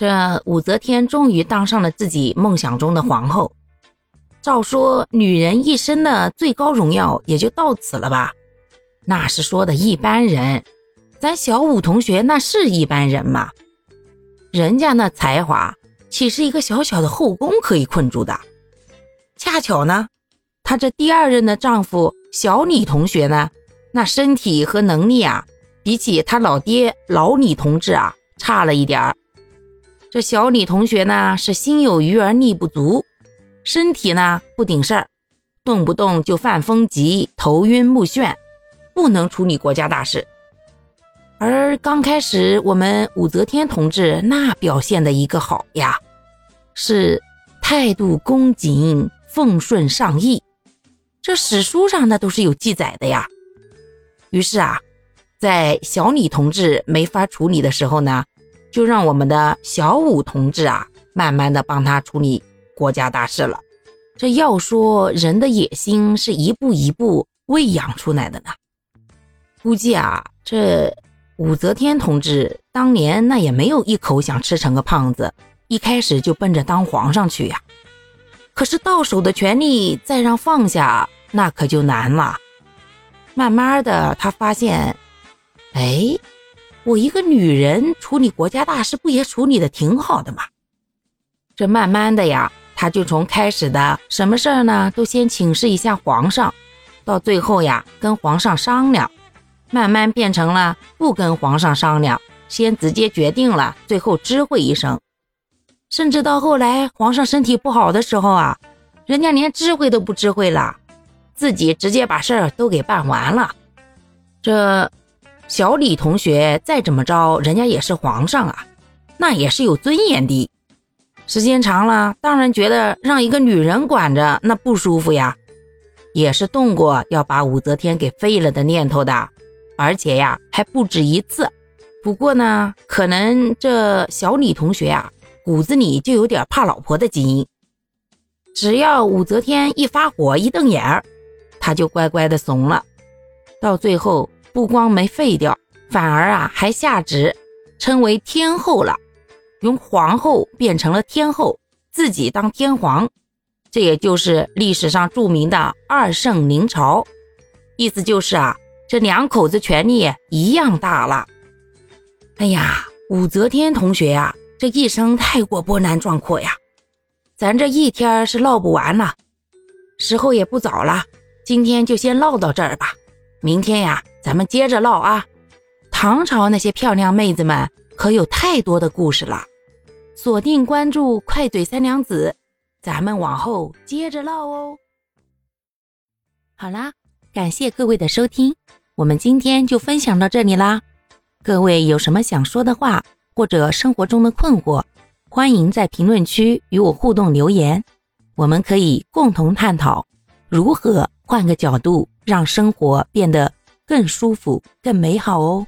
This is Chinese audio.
这武则天终于当上了自己梦想中的皇后。照说，女人一生的最高荣耀也就到此了吧？那是说的一般人，咱小武同学那是一般人吗？人家那才华，岂是一个小小的后宫可以困住的？恰巧呢，她这第二任的丈夫小李同学呢，那身体和能力啊，比起他老爹老李同志啊，差了一点儿。这小李同学呢，是心有余而力不足。身体呢不顶事儿，动不动就犯风疾、头晕目眩，不能处理国家大事。而刚开始我们武则天同志那表现的一个好呀，是态度恭谨、奉顺上意，这史书上那都是有记载的呀。于是啊，在小李同志没法处理的时候呢，就让我们的小武同志啊，慢慢的帮他处理。国家大事了，这要说人的野心是一步一步喂养出来的呢。估计啊，这武则天同志当年那也没有一口想吃成个胖子，一开始就奔着当皇上去呀。可是到手的权力再让放下，那可就难了。慢慢的，他发现，哎，我一个女人处理国家大事，不也处理的挺好的吗？这慢慢的呀。他就从开始的什么事儿呢，都先请示一下皇上，到最后呀，跟皇上商量，慢慢变成了不跟皇上商量，先直接决定了，最后知会一声。甚至到后来皇上身体不好的时候啊，人家连知会都不知会了，自己直接把事儿都给办完了。这小李同学再怎么着，人家也是皇上啊，那也是有尊严的。时间长了，当然觉得让一个女人管着那不舒服呀，也是动过要把武则天给废了的念头的，而且呀还不止一次。不过呢，可能这小李同学呀骨子里就有点怕老婆的基因，只要武则天一发火一瞪眼儿，他就乖乖的怂了。到最后不光没废掉，反而啊还下旨称为天后了。由皇后变成了天后，自己当天皇，这也就是历史上著名的二圣临朝。意思就是啊，这两口子权力一样大了。哎呀，武则天同学呀，这一生太过波澜壮阔呀，咱这一天是唠不完了。时候也不早了，今天就先唠到这儿吧。明天呀，咱们接着唠啊。唐朝那些漂亮妹子们可有太多的故事了。锁定关注快嘴三娘子，咱们往后接着唠哦。好啦，感谢各位的收听，我们今天就分享到这里啦。各位有什么想说的话，或者生活中的困惑，欢迎在评论区与我互动留言，我们可以共同探讨如何换个角度让生活变得更舒服、更美好哦。